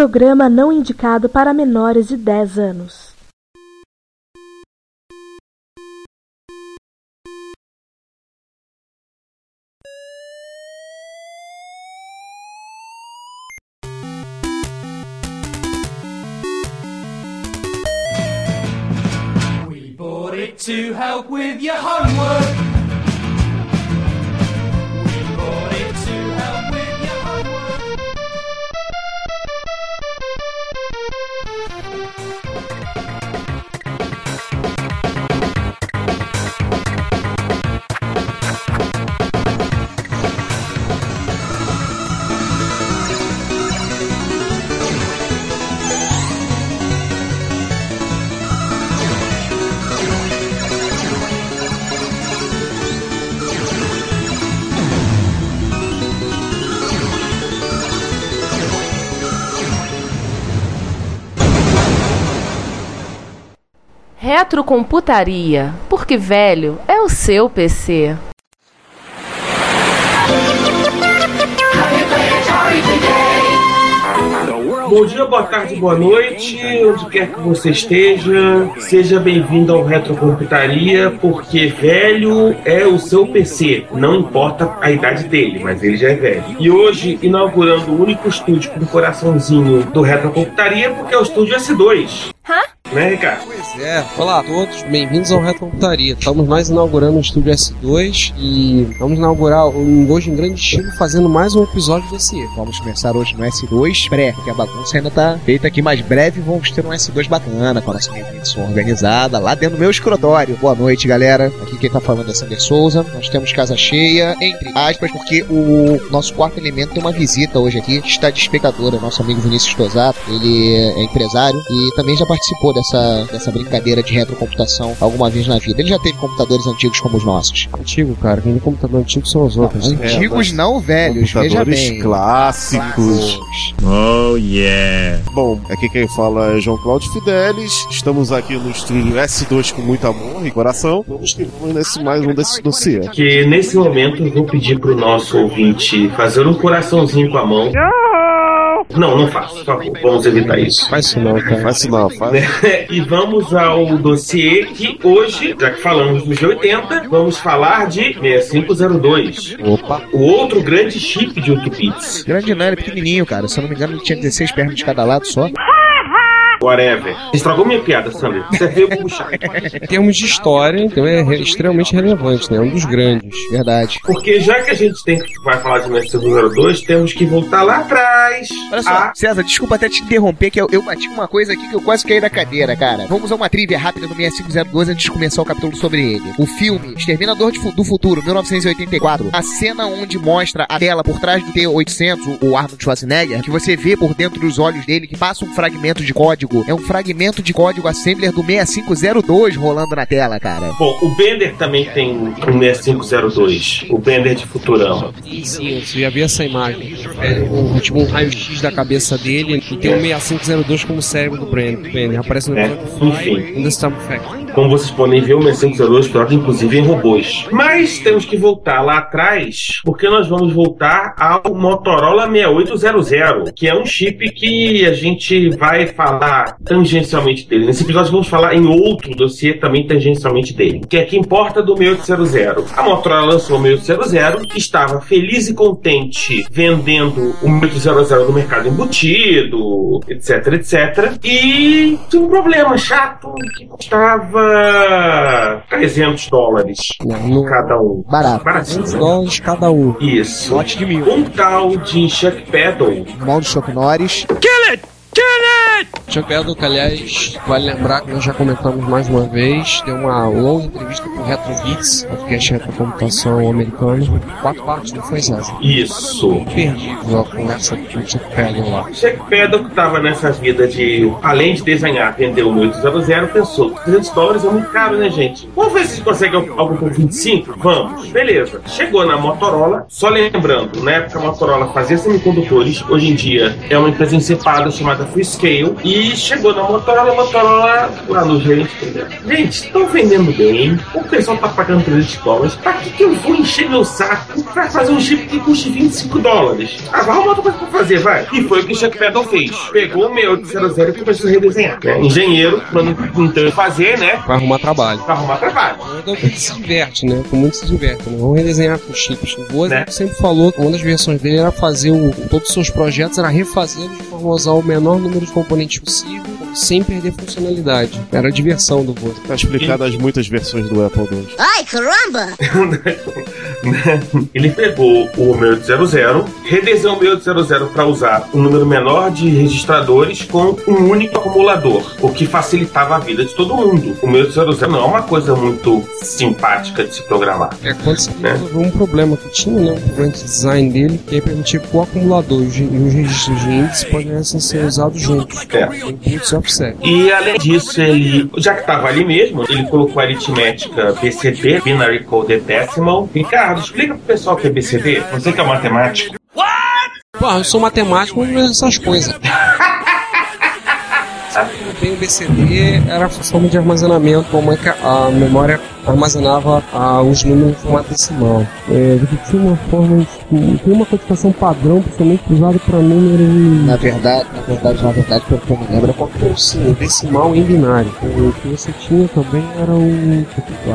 programa não indicado para menores de 10 anos. We bought it to help with your homework. Retrocomputaria, porque velho é o seu PC. Bom dia, boa tarde, boa noite, onde quer que você esteja. Seja bem-vindo ao Retrocomputaria, porque velho é o seu PC. Não importa a idade dele, mas ele já é velho. E hoje, inaugurando o único estúdio com coraçãozinho do Retrocomputaria, porque é o estúdio S2. Né, Ricardo? Pois é, olá a todos, bem-vindos ao Retrocomputaria. Estamos nós inaugurando o Estúdio S2 e vamos inaugurar um hoje em grande estilo fazendo mais um episódio desse. Vamos começar hoje no S2 pré, porque a bagunça ainda tá feita aqui mais breve. Vamos ter um S2 bacana, com a nossa edição organizada, lá dentro do meu escritório. Boa noite, galera. Aqui quem tá falando é Sander Souza. Nós temos casa cheia, entre aspas, porque o nosso quarto elemento tem uma visita hoje aqui, está de espectadora, nosso amigo Vinícius Tosato. Ele é empresário e também já participou dessa, dessa brincadeira de retrocomputação alguma vez na vida. Ele já teve computadores antigos como os nossos. Antigo, cara, quem tem computador antigo são os outros. Antigos não velhos, veja Computadores bem. clássicos. Oh yeah! Bom, aqui quem fala é João Cláudio Fidelis. Estamos aqui no estúdio S2 com muito amor e coração. Vamos que vamos nesse mais um desse dossiê. Que nesse momento eu vou pedir pro nosso ouvinte fazer um coraçãozinho com a mão. Não, não faço, por favor. Vamos evitar isso. Faz isso não, cara. Faz sinal, faz. e vamos ao dossiê que hoje, já que falamos dos 80, vamos falar de 6502. Opa. O outro grande chip de 8 bits. Grande não, ele é pequenininho, cara. Se eu não me engano, ele tinha 16 pernas de cada lado só. Whatever. Estragou minha piada, Sandro. Você veio puxar. Em termos de história, então é re- extremamente relevante, né? É um dos grandes. Verdade. Porque já que a gente tem que vai falar de 6502, temos que voltar lá atrás. Olha só, a- César, desculpa até te interromper, que eu, eu bati uma coisa aqui que eu quase caí da cadeira, cara. Vamos usar uma trivia rápida do 6502 antes de começar o capítulo sobre ele. O filme Exterminador de Fu- do Futuro, 1984, a cena onde mostra a tela por trás do T-800, o Arnold Schwarzenegger, que você vê por dentro dos olhos dele, que passa um fragmento de código. É um fragmento de código assembler do 6502 rolando na tela, cara. Bom, o Bender também tem um 6502. O Bender de Futurama. Sim, você já viu essa imagem. É um, tipo um raio-x da cabeça dele e tem um 6502 como cérebro do. Ele aparece no É, enfim. In the Star Fact. Como vocês podem ver, o 6502 troca inclusive em robôs. Mas temos que voltar lá atrás, porque nós vamos voltar ao Motorola 6800, que é um chip que a gente vai falar tangencialmente dele. Nesse episódio vamos falar em outro dossiê também tangencialmente dele, que é que importa do 6800. A Motorola lançou o 6800, estava feliz e contente vendendo o 6800 no mercado embutido, etc, etc. E tinha um problema chato que custava 300 dólares Não, cada um. Barato. Baratinho. 200 dólares cada um. Isso. Lote de mil. Um tal de Chuck Peddle. Mal de Chuck Norris. Chuck que aliás, vale lembrar que nós já comentamos mais uma vez, deu uma longa entrevista com o RetroVix, podcast retrocomputação americano. Quatro partes, não foi, César? Isso. Perdi a conversa com o Chuck lá. Chuck que estava nessa vida de, além de desenhar, vender o 800, pensou: 300 dólares é muito caro, né, gente? Vamos ver se a gente consegue algo por 25? Vamos. Beleza. Chegou na Motorola, só lembrando, na época a Motorola fazia semicondutores, hoje em dia é uma empresa encepada chamada Freescale, e chegou na Motorola, a Motorola lá no gerente. Gente, estão vendendo bem, o pessoal tá pagando 300 dólares. Pra que, que eu vou encher meu saco pra fazer um chip que custe 25 dólares? Ah, vai arrumar outra coisa pra fazer, vai. E foi o que o Chuck Peddle fez. Pegou o 6800 e começou a redesenhar. Né? Engenheiro, não, não tem o que fazer, né? Pra arrumar trabalho. Pra arrumar trabalho. Então ele se diverte, né? Com muito se diverte, né? Vamos redesenhar com chips. O Voz Né? sempre falou que uma das versões dele era fazer o, todos os seus projetos, era refazê-los de a usar o menor número de componentes possível, sem perder funcionalidade. Era a diversão do voo. Tá explicado as muitas versões do Apple II. Ai, caramba! É ele pegou o 6800, redesenhou o 6800 para usar um número menor de registradores com um único acumulador, o que facilitava a vida de todo mundo. O 6800 não é uma coisa muito simpática de se programar. É, quando você né? um problema que tinha, né, um problema de design dele, que permitia que o acumulador e os registros de índice pudessem ser usados juntos. É. Então, 100%. E além disso, ele, já que estava ali mesmo, ele colocou aritmética BCD, Binary Code Decimal. Ricardo, explica pro pessoal o que é BCD. Você que é matemático. What? Pô, eu sou matemático, mas essas coisas. Bem, o BCD era a forma de armazenamento, a memória armazenava ah, os números em formato decimal. É, ele tinha uma forma, de- tem uma codificação padrão, principalmente usada para números Na verdade, na verdade, na verdade, pelo que eu me lembro, Ou sim, decimal em binário. O que você tinha também era o.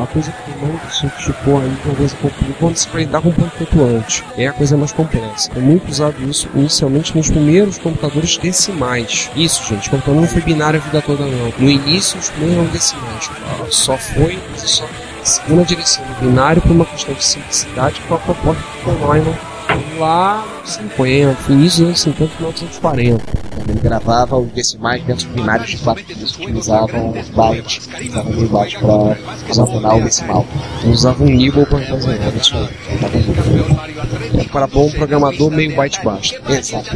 A coisa que se chipou aí, talvez complica quando se lidar com ponto flutuante. É a coisa mais complexa. É muito usado isso inicialmente nos primeiros computadores decimais. Isso, gente, computador não foi binário a vida toda, não. No início, os primeiros eram decimais. Só foi, só segunda direção do binário por uma questão de simplicidade que foi a proposta do Neumann lá nos 50, início dos anos 50 e 1940. Ele gravava os decimais dentro de binários de 4 bits, utilizavam os bytes, utilizavam os bytes para armazenar o decimal. Usava um Nibble para armazenar isso aí. Para bom programador, meio byte basta. Exato.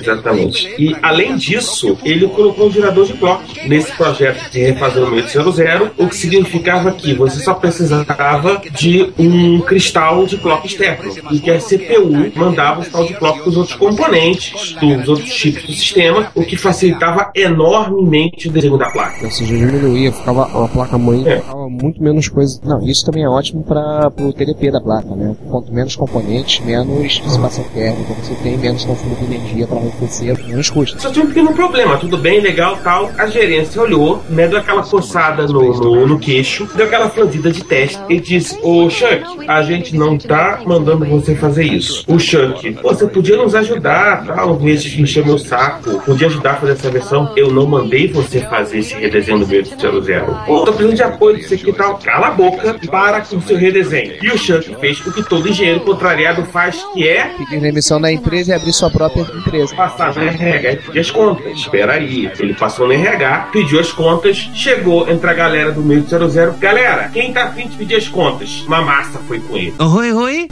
Exatamente. E além disso, ele colocou um gerador de clock nesse projeto de refazer o 6800, o que significava que você só precisava de um cristal de clock externo e que a CPU mandava o cristal de clock para os outros componentes dos outros chips do sistema, o que facilitava enormemente o desenho da placa. Ou seja, diminuía, ficava a placa mãe É. ficava muito menos coisa. Não, isso também é ótimo para o TDP da placa, né? Quanto menos componentes, menos dissipação térmica, você tem menos consumo de energia para arrefecer, menos custo. Só tinha um pequeno problema, tudo bem, legal, tal. A gerência olhou, né, deu aquela coçada no, no, no queixo, deu aquela franzida de teste e disse: Ô Chuck, a gente não tá mandando você fazer isso. O Chuck, você podia nos ajudar, tal, de encher meu saco, podia ajudar a fazer essa versão. Eu não mandei você fazer esse redesenho do meu 00. Pô, tô precisando de apoio disso aqui e tal. Cala a boca, para com o seu redesenho. E o Chuck fez o que todo engenheiro contrariado faz, que é Pedir demissão da empresa e abrir sua própria empresa. passar no RH e pedir as contas. Espera aí. Ele passou no RH, pediu as contas, chegou entre a galera do meio do 00. Galera, quem tá afim de pedir as contas? Uma massa foi com ele. Oi, oi.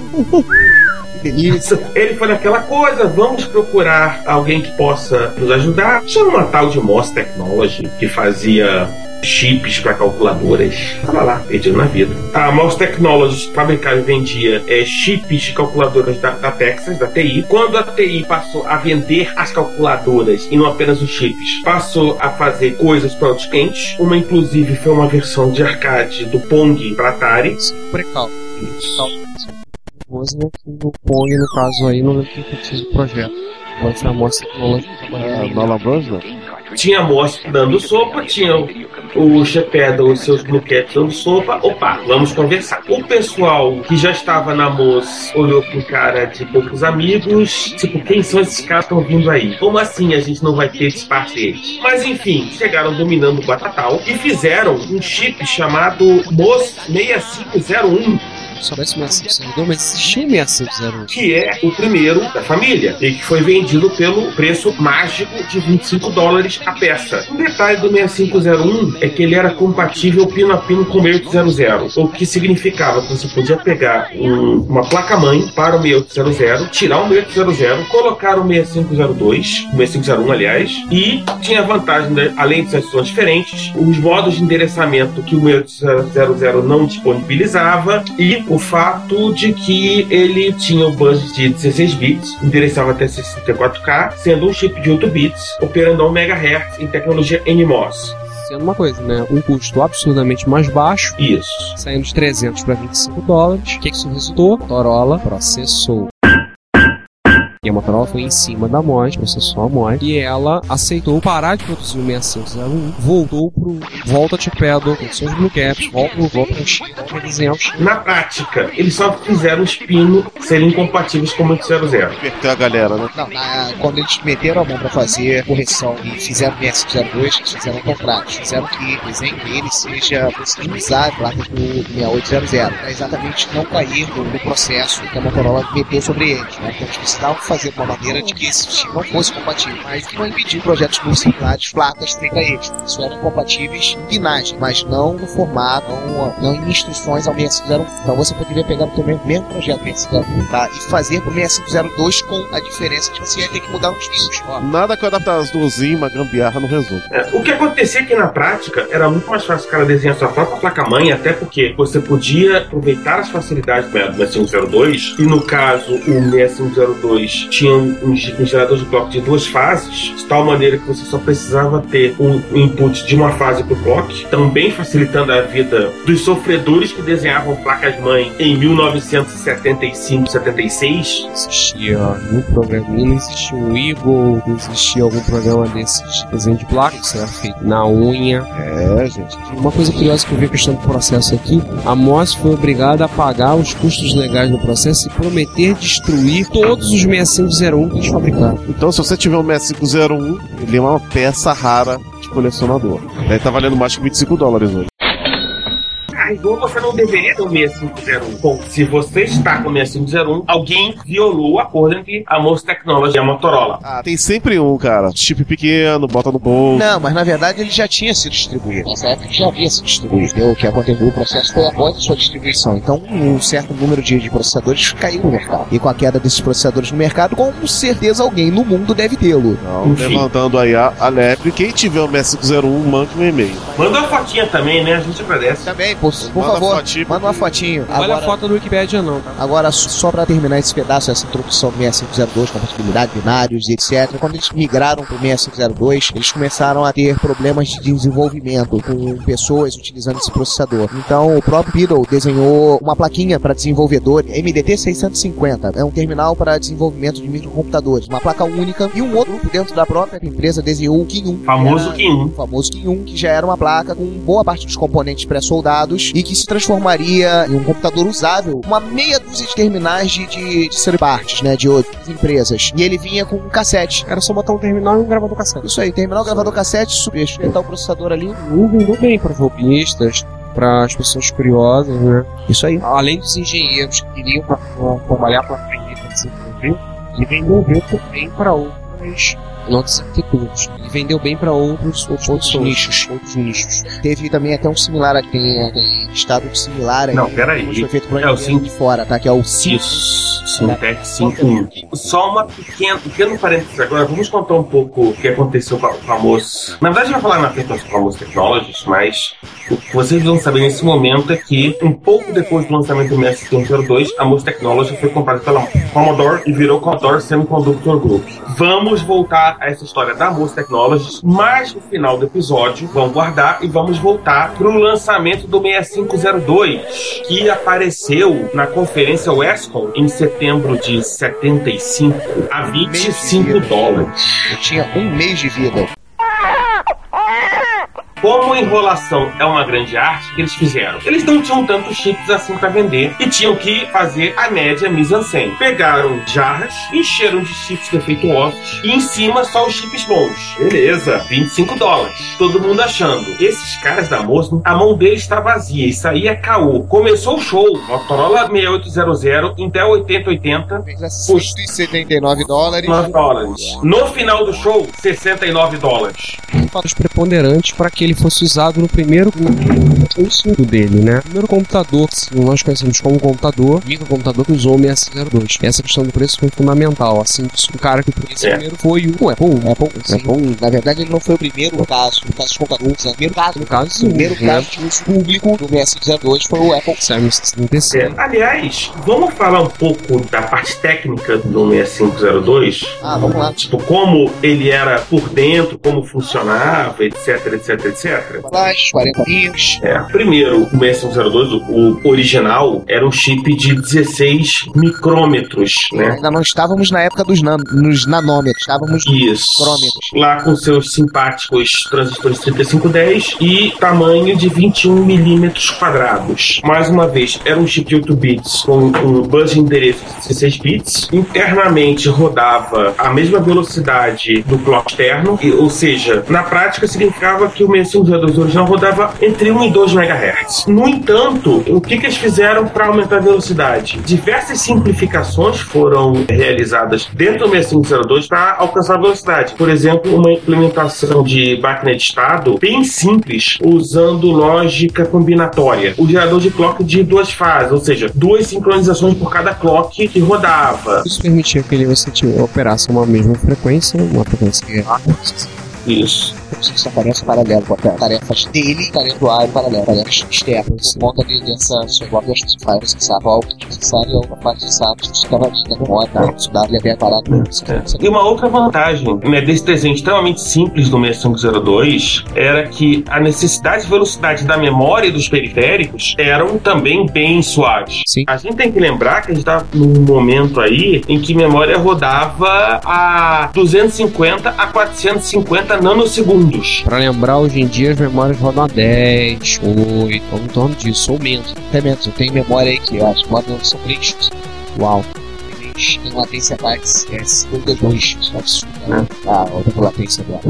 Isso. Ele foi naquela coisa, vamos procurar alguém que possa nos ajudar. Chama uma tal de Moss Technology, que fazia chips para calculadoras. Tava lá, perdido na vida. A Moss Technologies fabricava e vendia é, chips de calculadoras da, da Texas, da TI. Quando a TI passou a vender as calculadoras e não apenas os chips, passou a fazer coisas para outros clientes. Uma, inclusive, foi uma versão de arcade do Pong para Atari. Precalco. Coisa que no Pong, no caso aí, não lembro quem fez o projeto. Agora foi a mostra tecnológica que É, Bros, não? Tinha a Moss dando sopa, tinha o, o Shepard, os seus Blue Cats dando sopa. Opa, vamos conversar. O pessoal que já estava na Moss olhou pro cara de poucos amigos. Tipo, quem são esses caras que estão vindo aí? Como assim a gente não vai ter esse deles? Mas enfim, chegaram dominando o Batatal e fizeram um chip chamado Moss 6501 Soubesse 6502, mas existia 6501. que é o primeiro da família e que foi vendido pelo preço mágico de 25 dólares a peça. Um detalhe do 6501 é que ele era compatível pino a pino com o 6800, o que significava que você podia pegar um- uma placa-mãe para o 6800, tirar o 6800, colocar o 6502, o 6501 aliás, e tinha vantagem, né, além de sessões diferentes, os modos de endereçamento que o 6800 não disponibilizava e o fato de que ele tinha o bus de 16 bits, endereçava até 64K, sendo um chip de 8 bits, operando a 1 MHz em tecnologia NMOS. Sendo uma coisa, né? Um custo absurdamente mais baixo, Isso. saindo de 300 para 25 dólares. O que, que isso resultou? Motorola processou. E a Motorola foi em cima da MOD, processou a MOD, e ela aceitou parar de produzir o 6501, voltou pro volta de pedal, com seus blue caps, volta, volta pro chip, volta a desenhar o chip. Na prática, eles só fizeram os pinos serem incompatíveis com o 800. Perder a galera, né? Não, na- quando eles meteram a mão pra fazer correção e fizeram o MS02, eles fizeram o contrário. Eles fizeram que o desenho dele seja a placa do 6800, pra exatamente não cair no, no processo que a Motorola meteu sobre eles. Né? Então eles precisavam fazer de uma maneira de que esse chip não fosse compatível, mas que não impediu projetos muito similares, placas feita a eles. Isso eram compatíveis em binagem, mas não no formato, não, não em instruções ao 6501. Então você poderia pegar também o mesmo projeto 6501 tá? e fazer pro 6502 com a diferença de que você ia ter que mudar os. Ó, Nada que eu adaptar as duzinhas, uma gambiarra não resolve. É, o que acontecia é que na prática era muito mais fácil o cara desenhar sua própria placa-mãe, até porque você podia aproveitar as facilidades do 6502, e no caso o 6502 tinha um, um ge- um gerador de clock de duas fases, de tal maneira que você só precisava ter um input de uma fase pro clock, também facilitando a vida dos sofredores que desenhavam placas-mãe em 1975, 76. existia um programinha, não existia um Eagle, não existia algum programa desses de desenho de placa, isso era feito na unha. É, gente. Uma coisa curiosa que eu vi a questão do processo aqui, a MOS foi obrigada a pagar os custos legais do processo e prometer destruir todos os 6501 que eles fabricaram. Então, se você tiver um 6501, ele é uma peça rara de colecionador. Daí tá valendo mais que 25 dólares hoje. Você não deveria ter o 6501. Bom, se você está com o 6501, alguém violou o acordo entre a Mouse Technology e a Motorola. Ah, tem sempre um, cara. Chip pequeno, bota no bolso. Não, mas na verdade ele já tinha sido distribuído. Nessa época já havia sido distribuído. O que aconteceu, o processo foi após a sua distribuição. Então, um certo número de, de processadores caiu no mercado. E com a queda desses processadores no mercado, com certeza alguém no mundo deve tê-lo. Não, Enfim. levantando aí a, a lebre. Quem tiver o 6501, mande um e-mail. Manda uma fotinha também, né? A gente agradece. Também, por, por Manda favor, fotinho. manda uma fotinho. Não Olha a foto no Wikipedia não, tá? agora, só pra terminar esse pedaço, essa introdução do 6502, compatibilidade, binários e etc. Quando eles migraram pro 6502, eles começaram a ter problemas de desenvolvimento com pessoas utilizando esse processador. Então, o próprio Beetle desenhou uma plaquinha para desenvolvedor MDT 650. É um terminal para desenvolvimento de microcomputadores, uma placa única. E um outro grupo dentro da própria empresa desenhou o 1. Famoso que Kim 1. o famoso 1, que já era uma placa com boa parte dos componentes pré-soldados e que se transformaria em um computador usável, uma meia dúzia de terminais de, de, de third parties, né, de outras empresas. E ele vinha com um cassete. Era só botar um terminal e um gravador cassete. Isso aí, terminal, gravador cassete, subir, espetar o processador ali. Não vendeu bem para robistas, para as pessoas curiosas, né? Isso aí. Além dos engenheiros que queriam trabalhar para a desenvolver, ele vendeu bem também para outras outros arquitetos. Ele vendeu bem para outros, outros, Outros nichos. Outros nichos. Teve também até um similar aqui, tem, tem estado similar aí. Não, peraí. Foi feito por É o Sim- de fora, tá? Que é o Sim. Isso, Sintec 51. Só uma pequena, pequeno parênteses agora. Vamos contar um pouco o que aconteceu com a, com a Moça. Na verdade, vai falar na frente com a Moça Technologies, mas o que vocês vão saber nesse momento é que, um pouco depois do lançamento do MS-102, a Moça Technology foi comprada pela Commodore e virou Commodore Semiconductor Group. Vamos voltar a essa história da Moça Technologies, mas no final do episódio, vamos guardar e vamos voltar para o lançamento do 6502, que apareceu na conferência Westcon em setembro de 75 a 25 dólares. Eu tinha um mês de vida. Como a enrolação é uma grande arte, o que eles fizeram? Eles não tinham tantos chips assim para vender e tinham que fazer a média mise-en-scène. Pegaram jarras, encheram de chips defeituosos e em cima só os chips bons. Beleza, 25 dólares. Todo mundo achando. Esses caras da moça, a mão deles está vazia, isso aí é caô. Começou o show, Motorola 6800, Intel 8080, Fez a 179 dólares. 9 dólares. No final do show, 69 dólares. Fatos preponderantes para aquele ele fosse usado no primeiro consumo dele, né? O primeiro computador que nós conhecemos como computador, microcomputador que usou o 6502. Essa questão do preço foi fundamental, assim, o cara que esse É. primeiro foi o Apple. Apple, sim. Apple, na verdade, ele não foi o primeiro no caso, no caso dos computadores. O primeiro caso, No caso, o primeiro sim. caso de uso público do 6502 foi o Apple. Saiu em 65. É, aliás, vamos falar um pouco da parte técnica do 6502? Ah, vamos lá. Tipo, como ele era por dentro, como funcionava, etc, etc, etc. Flash, 40 pinos. É, primeiro, o 6502, o, original, era um chip de 16 micrômetros, né? Ainda não estávamos na época dos nan nos nanômetros, estávamos nos Isso. micrômetros. Lá com seus simpáticos transistores 3510 e tamanho de 21 milímetros quadrados. Mais uma vez, era um chip de 8 bits com um bus de endereço de 16 bits. Internamente rodava a mesma velocidade do clock externo, e- ou seja, na prática significava que o 6502 original rodava entre 1 e 2 MHz. No entanto, o que, que eles fizeram para aumentar a velocidade? Diversas simplificações foram realizadas dentro do 6502 para alcançar a velocidade. Por exemplo, uma implementação de máquina de estado bem simples, usando lógica combinatória. O gerador de clock de duas fases, ou seja, duas sincronizações por cada clock que rodava. Isso permitia que ele você tinha- operasse uma mesma frequência, uma frequência que Isso. São tarefas paralelas, bota tarefas dele tarefas do usuário paralelas, tarefas externas. Por conta de, dessa sua guarda de faz processar qual que necessário é uma parte de sabe que ficava ali da memória, estudar e até parado. E uma outra vantagem né, desse desenho extremamente simples do 6502 era que a necessidade de velocidade da memória e dos periféricos eram também bem suaves. Sim. A gente tem que lembrar que a gente está num momento aí em que memória rodava a 250 a 450 nanosegundos. Pra lembrar, hoje em dia as memórias rodam a 10, 8, ou em torno disso, ou menos. Até menos, eu tenho memória aí que as modas são 3 Uau. Tem latência mais é 52, isso é absurdo, né? A outra latência dela.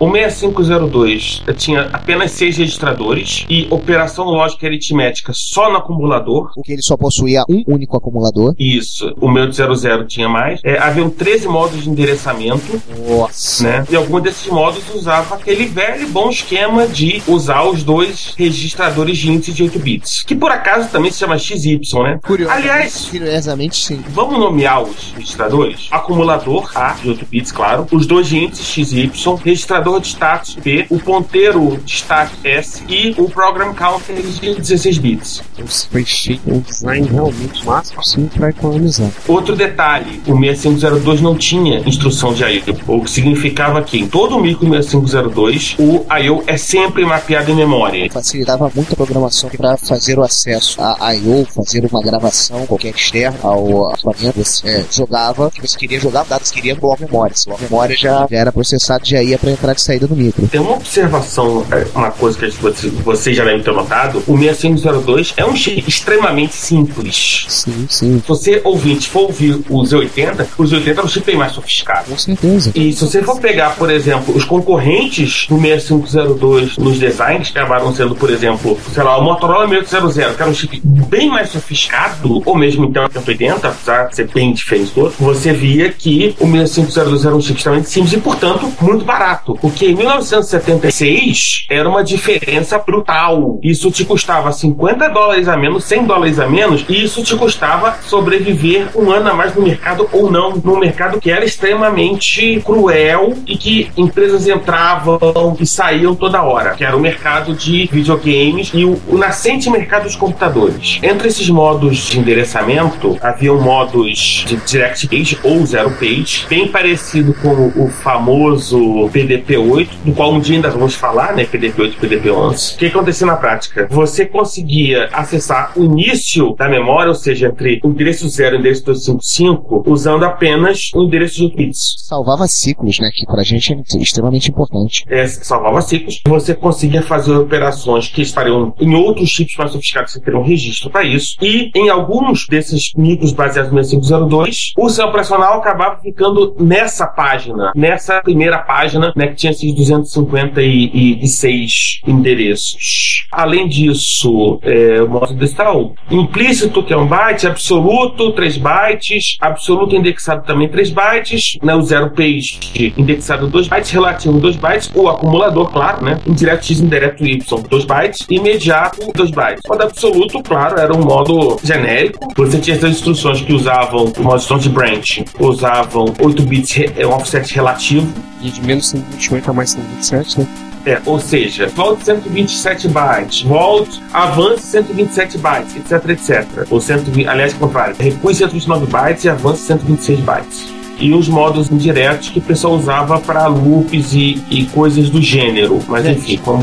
O 6502 tinha apenas seis registradores e operação lógica e aritmética só no acumulador. Porque ele só possuía um único acumulador. Isso. O meu de 00 tinha mais. É, haviam 13 modos de endereçamento, Nossa. né? E algum desses modos usava aquele velho bom esquema de usar os dois registradores de índice de 8 bits. Que por acaso também se chama XY, né? Curioso. Aliás, Curiosamente, sim. Vamos nomear os registradores? Acumulador A, de 8 bits, claro. Os dois de índice XY, registrador de status P, o ponteiro de stack S e o program counter de 16 bits. Foi feito um design realmente máximo sim pra economizar. Outro detalhe, o 6502 não tinha instrução de I.O., o que significava que em todo o micro 6502 o I.O. é sempre mapeado em memória. Facilitava muito a programação para fazer o acesso a I.O., fazer uma gravação qualquer externa ao equipamento. É, jogava, que você queria jogar dados, queria bloco memória. Se o bloco memória já, já era processado, já ia para entrada e saída do micro. Tem uma observação, é, uma coisa que você- vocês já devem ter notado: o 6502 é um chip extremamente simples. Sim, sim. Se você ouvinte for ouvir o Z80, o Z80 é um chip bem mais sofisticado. Com certeza. E se você for pegar, por exemplo, os concorrentes do 6502 nos designs, que acabaram sendo, por exemplo, sei lá, o Motorola 6800, que era um chip bem mais sofisticado, ou mesmo então o 80, apesar de ser bem diferente do outro, você via que o 6502 era um chip extremamente simples e, portanto, muito barato. Porque em 1976 era uma diferença brutal. Isso te custava 50 dólares a menos, 100 dólares a menos, e isso te custava sobreviver um ano a mais no mercado ou não, num mercado que era extremamente cruel e que empresas entravam e saíam toda hora, que era o mercado de videogames e o, o nascente mercado dos computadores. Entre esses modos de endereçamento, haviam modos de direct page ou zero page, bem parecido com o famoso PDP-8, do qual um dia ainda vamos falar, né? PDP-8 e PDP-11. O que acontecia na prática? Você conseguia acessar o início da memória, ou seja, entre o endereço 0 e o endereço 255, usando apenas o endereço de 8 bits. Salvava ciclos, né? Que pra gente é extremamente importante. É, salvava ciclos. Você conseguia fazer operações que estariam em outros chips mais sofisticados, você teria um registro para isso. E em alguns desses micros baseados no 6502, o sistema operacional acabava ficando nessa página, nessa primeira página, né, que tinha esses 256 endereços. Além disso, é, o modo decimal implícito, que é um byte, absoluto, 3 bytes, absoluto indexado também 3 bytes, né, o zero page indexado 2 bytes, relativo 2 bytes, o acumulador, claro, né, indireto x, indireto y, 2 bytes, imediato 2 bytes. O absoluto, claro, era um modo genérico, você tinha essas instruções que usavam o modo de branch, usavam 8 bits, re- é um offset relativo, E de menos 128 a mais 127, né? é, ou seja, volte 127 bytes, volte, avance 127 bytes, etc, etc. Ou 120, aliás, contrário, recue 129 bytes e avance 126 bytes. E os modos indiretos que o pessoal usava para loops e, e coisas do gênero. Mas Gente, enfim, como,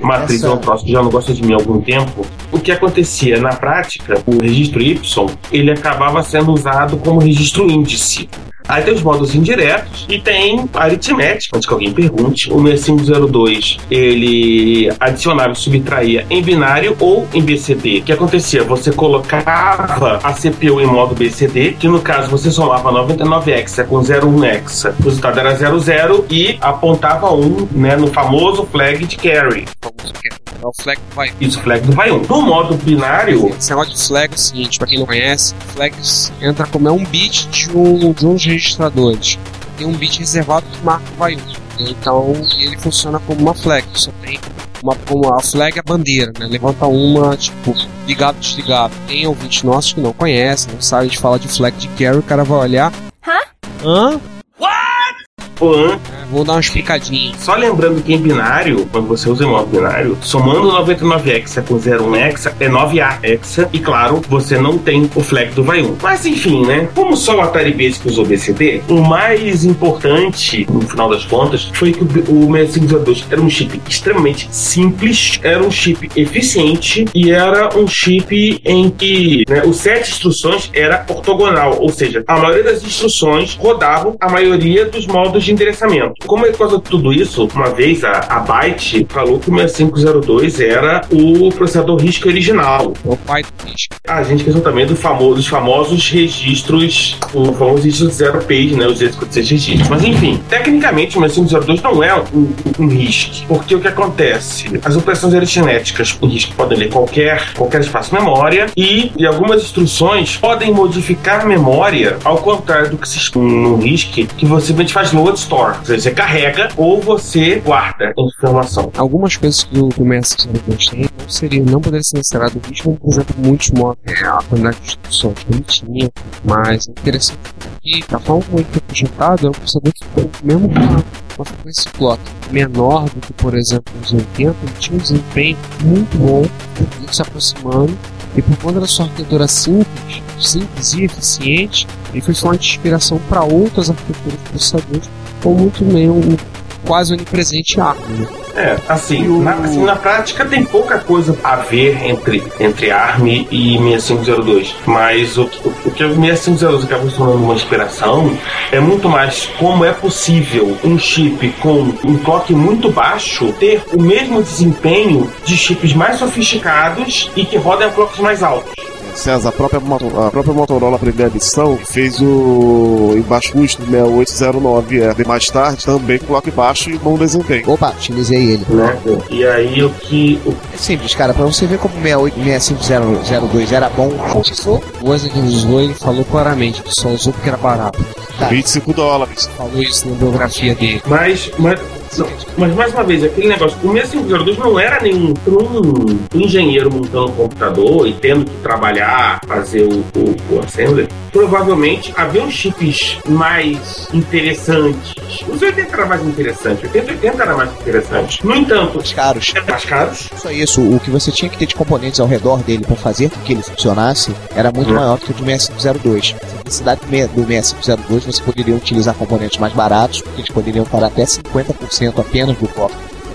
como essa- é um troço que já não gosta de mim há algum tempo, o que acontecia na prática, o registro Y, ele acabava sendo usado como registro índice. Aí tem os modos indiretos e tem a aritmética, antes que alguém pergunte. O 6502 ele adicionava e subtraía em binário ou em BCD. O que acontecia? Você colocava a CPU em modo BCD, que no caso você somava 99 hexa com 01 hexa. O resultado era 00 e apontava 1 né, no famoso flag de carry. É o flag vai. Isso, flag do vai 1. No modo binário, Esse negócio de flag é o seguinte, pra quem não conhece, flags entra como é um bit de um, de um dos registradores. Tem um bit reservado que marca o vai 1. Então ele funciona como uma flag, só tem uma, como a flag é a bandeira, né? Levanta uma, tipo, ligado, desligado. Tem ouvintes nossos que não conhecem, não sabem, a gente fala de flag de carry, o cara vai olhar. Hã? o AN É, vou dar uma explicadinha. Só lembrando que em binário, quando você usa em modo binário, somando 99 hexa com 01 hexa é 9A hexa, e claro, você não tem o flag do vai 1. Mas enfim, né? Como só o Atari Basic usou BCD, o mais importante, no final das contas, foi que o o 6502 era um chip extremamente simples, era um chip eficiente e era um chip em que né, o set de instruções era ortogonal, ou seja, a maioria das instruções rodavam a maioria dos modos de endereçamento. Como é por causa de tudo isso, uma vez a, a Byte falou que o 6502 era o processador RISC original. O pai do. A gente pensou também do famo- dos famosos registros, o famoso registro zero page, né? Os 256 registros. Mas enfim, tecnicamente o 6502 não é um, um RISC, porque o que acontece? As operações aritméticas, o RISC pode ler qualquer, qualquer espaço memória e, e algumas instruções podem modificar memória, ao contrário do que se no RISC, que você simplesmente faz load store. Você carrega ou você guarda a informação. Algumas coisas que o, que o Messi tem não seria, não poderia ser risco, como, por exemplo, muitos modos, a quantidade de instruções que ele tinha, mas é interessante que a forma como ele foi projetado é um processador que mesmo uma, uma frequência clock menor do que, por exemplo, os 80, ele tinha um desempenho muito bom, se aproximando, e por conta da sua arquitetura simples, simples e eficiente, ele foi fonte de inspiração para outras arquiteturas de processadores, muito meio quase onipresente ARM. É, assim, na, assim, na prática tem pouca coisa a ver entre, entre ARM e 6502. Mas o, que- o que o 6502 acabou se tornando uma inspiração é muito mais como é possível um chip com um clock muito baixo ter o mesmo desempenho de chips mais sofisticados e que rodam a clocks mais altos. César, a própria, a própria Motorola, a primeira edição, fez o em baixo custo 6809R. E mais tarde, também com clock baixo e bom desempenho. Opa, utilizei ele. Né? E aí o que. O, É simples, cara, pra você ver como 68 6502 era bom, começou. Coisa que ele usou, ele falou claramente que só usou porque era barato. Tá. 25 dólares. Falou isso na biografia dele. mas, mas, mas mais uma vez, aquele negócio, o 6502 não era nenhum um engenheiro montando um computador e tendo que trabalhar, fazer o, o, o assembly. Provavelmente havia chips mais interessantes. Os 80 era mais interessante, 80 80 era mais interessante. No entanto, Os caros. mais caros. Só isso, o que você tinha que ter de componentes ao redor dele pra fazer com que ele funcionasse era muito Hum. maior do que o do 6502. A simplicidade do me- do 6502 você poderia utilizar componentes mais baratos, porque eles poderiam parar até 50% apenas do. Na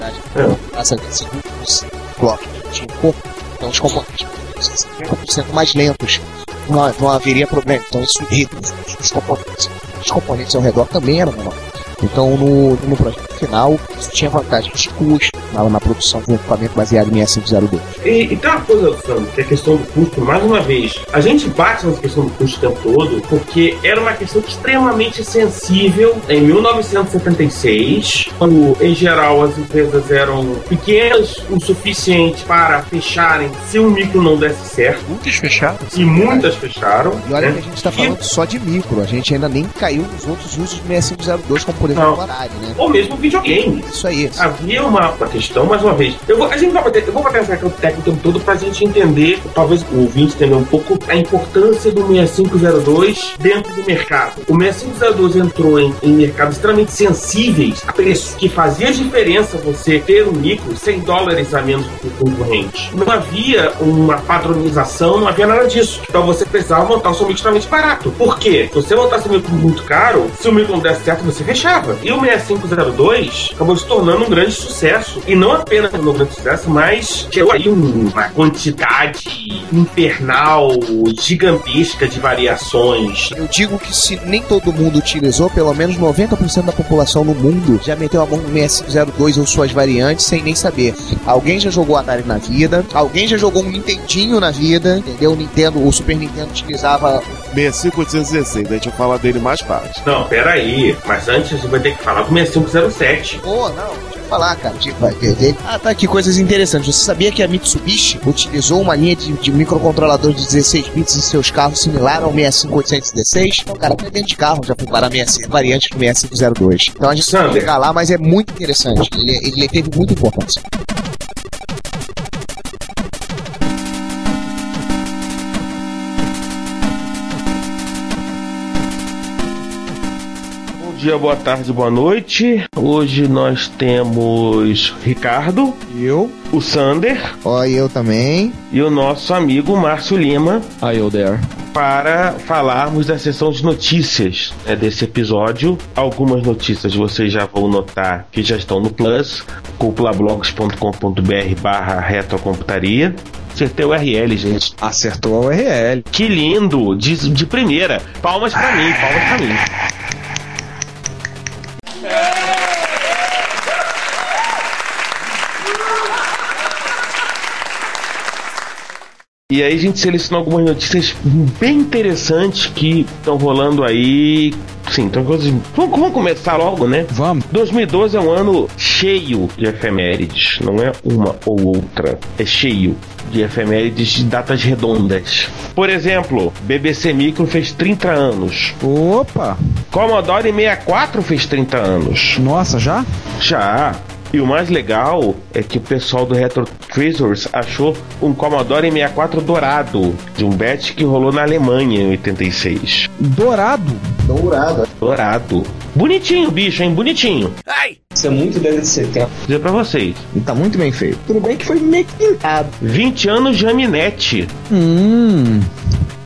verdade, É. graças a esse último clock tinha pouco, então os componentes poderiam ser 50% mais lentos. Não, não haveria problema. Então isso reduz os componentes. Os componentes ao redor também eram menores. Então, no, no projeto final, isso tinha vantagens de custo, na produção de um equipamento baseado em 6502. E, e tem uma coisa, Sandro, que é a questão do custo, mais uma vez, a gente bate nessa questão do custo o tempo todo, porque era uma questão extremamente sensível em 1976, quando, em geral, as empresas eram pequenas o suficiente para fecharem se o micro não desse certo. Muitas fecharam. E muitas fecharam. E olha né? que a gente tá falando só de micro, a gente ainda nem caiu nos outros usos do 6502, como por exemplo o horário, né? Ou mesmo videogame. Isso aí. Havia uma, uma questão, mais uma vez. Eu vou, a gente vai eu vou bater essa técnica o tempo todo pra gente entender, talvez o ouvinte entender um pouco a importância do 6502 dentro do mercado. O 6502 entrou em, em mercados extremamente sensíveis a preço, que fazia diferença você ter um micro 100 dólares a menos do que o concorrente. Não havia uma padronização, não havia nada disso. Então você precisava montar o seu micro extremamente barato. Por quê? Se você montasse um micro muito caro, se o micro não desse certo, você fechava. E o 6502 acabou se tornando um grande sucesso. E não apenas um grande sucesso, mas gerou aí um- uma quantidade infernal, gigantesca de variações. Eu digo que se nem todo mundo utilizou, pelo menos 90% da população no mundo já meteu a mão no 6502 ou suas variantes sem nem saber. Alguém já jogou Atari na vida, alguém já jogou um Nintendinho na vida, entendeu? O Nintendo, o Super Nintendo utilizava 65816, a gente vai falar dele mais tarde. Não, peraí. Mas antes a gente vai ter que falar do 6507. Pô, não, deixa eu falar, cara. Tipo, vai ter- Ah, tá aqui coisas interessantes. Você sabia que a Mitsubishi utilizou uma linha de, de microcontrolador de 16 bits em seus carros similar ao 65816? Então, cara, até dentro de carro já para a 65 variante do 6502. Então a gente vai chegar lá, mas é muito interessante. Ele, ele teve muita importância. Dia, boa tarde, boa noite. Hoje nós temos Ricardo, Eu? o Sander Ó, eu também. e o nosso amigo Márcio Lima Aí, eu there. para falarmos da sessão de notícias né, desse episódio. Algumas notícias vocês já vão notar que já estão no Plus, cúpulablogs.com.br barra retrocomputaria. Acertei o URL, gente. Acertou a URL. Que lindo! De, de primeira. Palmas pra mim, palmas pra mim. E aí a gente selecionou algumas notícias bem interessantes que estão rolando aí. Sim, então coisas. Vamos, vamos começar logo, né? Vamos. 2012 é um ano cheio de efemérides, não é uma ou outra, é cheio de efemérides de datas redondas. Por exemplo, BBC Micro fez 30 anos, Opa! Commodore 64 fez 30 anos. Nossa, já? Já. E o mais legal é que o pessoal do Retro Treasures achou um Commodore 64 dourado, de um bet que rolou na Alemanha em 86. Dourado. Dourado. Bonitinho, bicho, hein? Bonitinho. Isso é muito de 70. Vou dizer pra vocês. E tá muito bem feito. Tudo bem que foi meio que pintado. 20 anos de Aminete. Hum.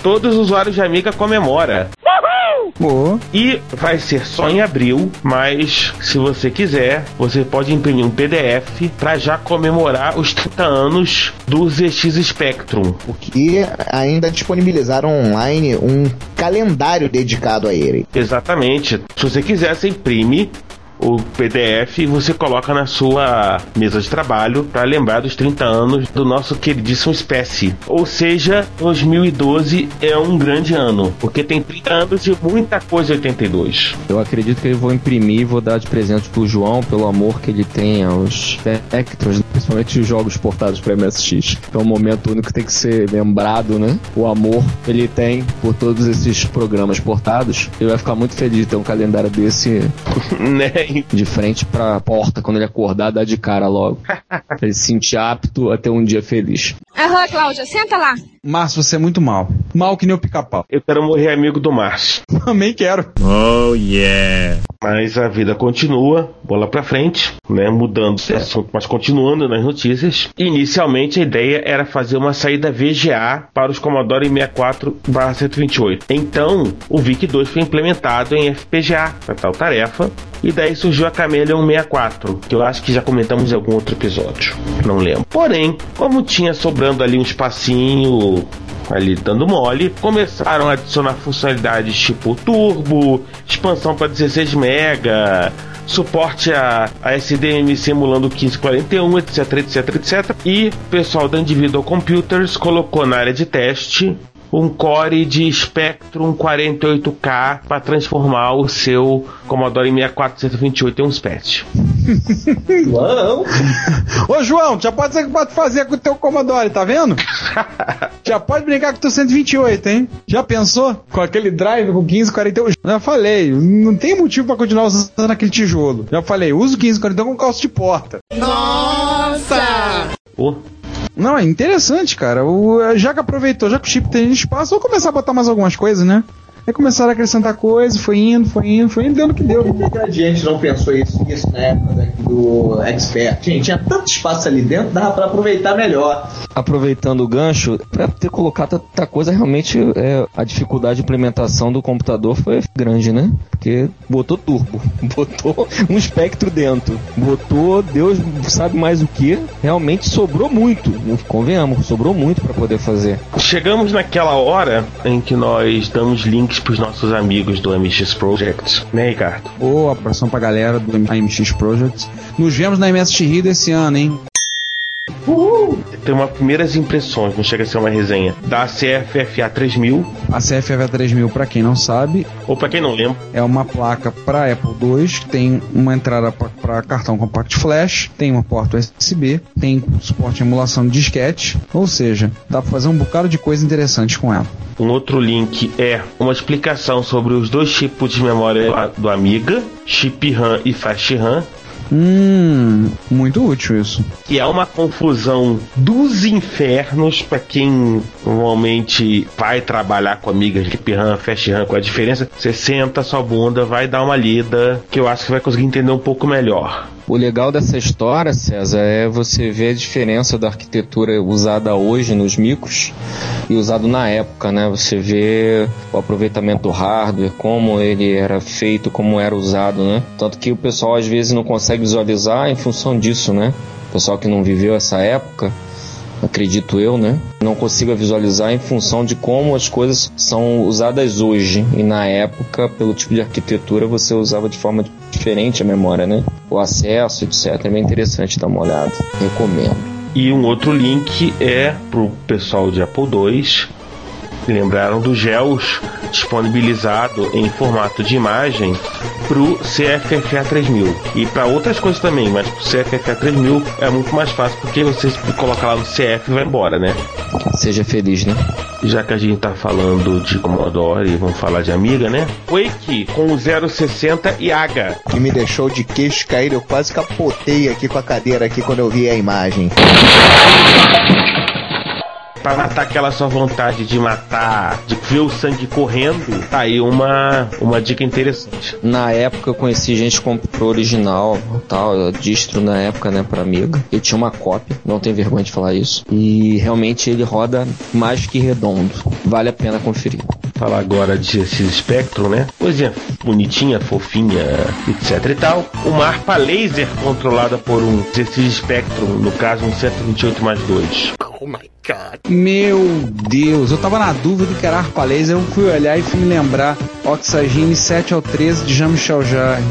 Todos os usuários de Amiga comemora. Pô. E vai ser só em abril, mas se você quiser, você pode imprimir um PDF para já comemorar os 30 anos do ZX Spectrum. E ainda disponibilizaram online um calendário dedicado a ele. Exatamente. Se você quiser, você imprime o PDF e você coloca na sua mesa de trabalho para lembrar dos 30 anos do nosso queridíssimo espécie. Ou seja, 2012 é um grande ano, porque tem 30 anos de muita coisa em 82. Eu acredito que eu vou imprimir e vou dar de presente pro João pelo amor que ele tem aos Spectros, principalmente os jogos portados para MSX. É um momento único que tem que ser lembrado, né? O amor que ele tem por todos esses programas portados. Ele vai ficar muito feliz de ter um calendário desse né? de frente pra porta quando ele acordar, dar de cara logo. pra ele se sentir apto a ter um dia feliz. Aham, Cláudia, senta lá. Márcio, você é muito mal. Mal que nem o pica-pau. Eu quero morrer amigo do Márcio. Também quero. Oh yeah. Mas a vida continua, bola pra frente, né? Mudando de assunto, mas continuando nas notícias. Inicialmente a ideia era fazer uma saída VGA para os Commodore 64/128. Então, o VIC-2 foi implementado em FPGA para tal tarefa. E daí surgiu a Chameleon 64, que eu acho que já comentamos em algum outro episódio. Não lembro. Porém, como tinha sobrando ali um espacinho ali dando mole, começaram a adicionar funcionalidades tipo turbo, expansão para 16 mega, suporte a, a SDM simulando 1541, etc, etc, etc. E o pessoal da Individual Computers colocou na área de teste um core de Spectrum 48K para transformar o seu Commodore 64 128 em um SPET. João? Ô João, já pode ser que pode fazer com o teu Commodore, tá vendo? já pode brincar com o teu 128, hein? Já pensou? Com aquele drive com 1541. Já falei, não tem motivo pra continuar usando aquele tijolo. Já falei, usa o 1541 com calço de porta. Pô, Não, é interessante, cara. O, já que aproveitou, já que o chip tem espaço, vou começar a botar mais algumas coisas, né? Aí começaram a acrescentar coisas, foi indo, foi indo, foi indo, deu no que deu. Por que que a gente não pensou isso, isso na época do Expert? Gente, tinha tanto espaço ali dentro, dava pra aproveitar melhor. Aproveitando o gancho, pra ter colocado tanta coisa, realmente é, a dificuldade de implementação do computador foi grande, né? Porque botou turbo, botou um espectro dentro, botou Deus sabe mais o que, realmente sobrou muito, convenhamos, sobrou muito pra poder fazer. Chegamos naquela hora em que nós damos links pros nossos amigos do MX Project, né, Ricardo? Ô, abração pra galera do AMX Project. Nos vemos na MSX Rio desse ano, hein? Tem uma primeiras impressões, não chega a ser uma resenha, da CFFA 3000, A CFF 3000, pra quem não sabe, ou pra quem não lembra, é uma placa para Apple II que tem uma entrada para cartão compact flash, tem uma porta USB, tem suporte à emulação de disquete, ou seja, dá para fazer um bocado de coisa interessante com ela. Um outro link é uma explicação sobre os dois tipos de memória do Amiga, chip RAM e flash RAM, Hum, muito útil isso. que é uma confusão dos infernos para quem normalmente vai trabalhar com Amiga, chip RAM, flash RAM, com a diferença, você senta sua bunda, vai dar uma lida, que eu acho que vai conseguir entender um pouco melhor. O legal dessa história, César, é você ver a diferença da arquitetura usada hoje nos micros e usado na época, né? Você vê o aproveitamento do hardware, como ele era feito, como era usado, né? Tanto que o pessoal às vezes não consegue visualizar em função disso, né? O pessoal que não viveu essa época, acredito eu, né? Não consiga visualizar em função de como as coisas são usadas hoje e na época, pelo tipo de arquitetura, você usava de forma diferente a memória, né? O acesso, etc. É bem interessante dar uma olhada. Recomendo. E um outro link é pro pessoal de Apple II. Lembraram do GEOS disponibilizado em formato de imagem pro CFFA 3000 e para outras coisas também, mas pro CFFA 3000 é muito mais fácil porque você coloca lá no CF e vai embora, né? Seja feliz, né? Já que a gente tá falando de Commodore, vamos falar de Amiga, né? Quake com o 060 e AGA. Que me deixou de queixo caído, eu quase capotei aqui com a cadeira aqui quando eu vi a imagem. Pra matar aquela sua vontade de matar, de ver o sangue correndo, tá aí uma, uma dica interessante. Na época eu conheci gente que comprou original, tal, distro na época, né, pra Amiga. Eu tinha uma cópia, não tenho vergonha de falar isso. E realmente ele roda mais que redondo. Vale a pena conferir. Falar agora de esses Spectrum, né? Coisinha bonitinha, fofinha, etc e tal. Uma harpa laser controlada por um desses Spectrum, no caso um 128 mais 2. Meu Deus, eu tava na dúvida do que era harpa laser, eu fui olhar e fui me lembrar Oxagine 7 ao 13 de Jean-Michel Jarre.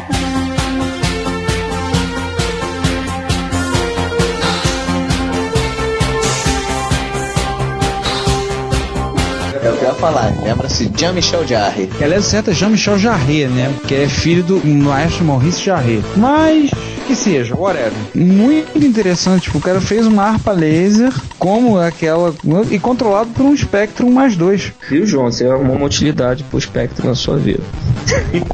É o que eu ia falar, lembra-se de Jean-Michel Jarre. Ela é certa Jean-Michel Jarre, né? Que é filho do maestro Maurice Jarre. Mas que seja, whatever. Muito interessante, tipo, o cara fez uma harpa laser como aquela e controlado por um Spectrum mais dois. Viu, João? Você arrumou uma utilidade pro espectro na sua vida.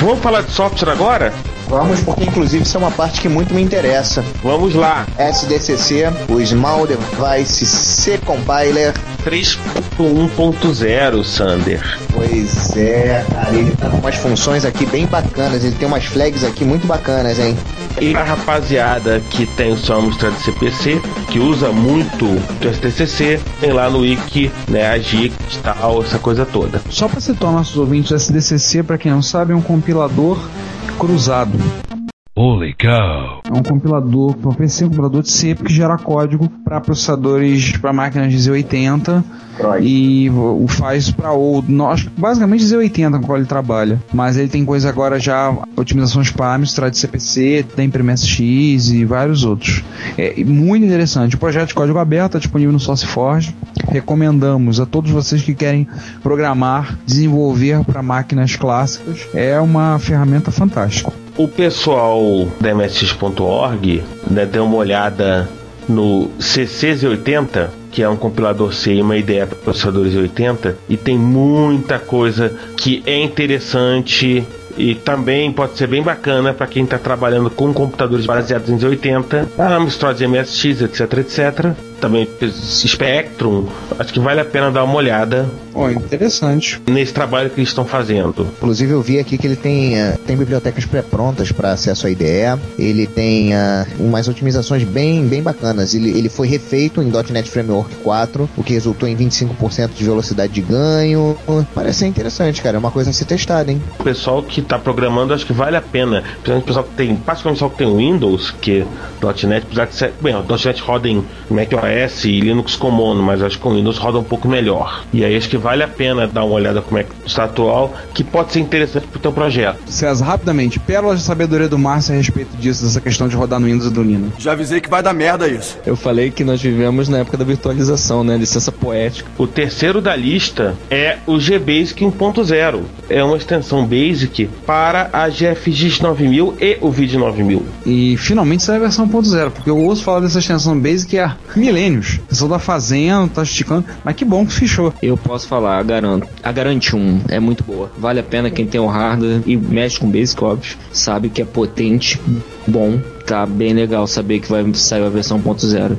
Vamos falar de software agora? Vamos, porque inclusive isso é uma parte que muito me interessa. Vamos lá. SDCC, o Small Device C Compiler. 3.1.0, Sander. Pois é, cara, ele tá com umas funções aqui bem bacanas, ele tem umas flags aqui muito bacanas, hein? E a rapaziada que tem o seu Amstrad CPC, que usa muito o STCC, tem lá no Wiki, né, a GIC, tal, essa coisa toda. Só para citar nossos ouvintes, o SDCC, para quem não sabe, é um compilador cruzado. Holy cow. É um compilador para PC, um compilador de C que gera código para processadores para máquinas de Z80 e o faz para o nós basicamente Z80 com qual ele trabalha, mas ele tem coisa agora já otimizações para Amstrad de CPC, tem para MSX e vários outros. É muito interessante. O projeto de código aberto está disponível no SourceForge. Recomendamos a todos vocês que querem programar, desenvolver para máquinas clássicas. É uma ferramenta fantástica. O pessoal da MSX.org né, deu uma olhada no CC80, que é um compilador C e uma ideia para processadores 80, e tem muita coisa que é interessante e também pode ser bem bacana para quem está trabalhando com computadores baseados em Z80, Amstrad MSX, etc, etc. Também Spectrum, acho que vale a pena dar uma olhada Oh, interessante. nesse trabalho que eles estão fazendo. Inclusive eu vi aqui que ele tem, ah, tem bibliotecas pré-prontas para acesso à IDE, ele tem ah, umas otimizações bem, bem bacanas. Ele, ele foi refeito em .NET Framework 4, o que resultou em 25% de velocidade de ganho. Parece ser interessante, cara. É uma coisa a ser testada, hein? O pessoal que está programando, acho que vale a pena. Principalmente o pessoal que tem, particularmente o pessoal que tem Windows, que .NET, apesar de ser, bem, o .NET roda em macOS e Linux Common, mas acho que o Windows roda um pouco melhor. E aí acho que vale a pena dar uma olhada como é que está atual, que pode ser interessante para o teu projeto. César, rapidamente, pérolas de sabedoria do Márcio a respeito disso, dessa questão de rodar no Windows e do Linux. Já avisei que vai dar merda isso. Eu falei que nós vivemos na época da virtualização, né? Licença poética. O terceiro da lista é o GBasic 1.0. É uma extensão Basic para a GFX 9000 e o VID 9000. E finalmente sai a versão 1.0, porque eu ouço falar dessa extensão Basic há milênios. O pessoal tá fazendo, tá esticando, mas que bom que fechou. Eu posso falar, garanto. A Garante 1 é muito boa. Vale a pena quem tem o hardware e mexe com Basic, óbvio. Sabe que é potente, bom. Tá bem legal saber que vai sair a versão 1.0.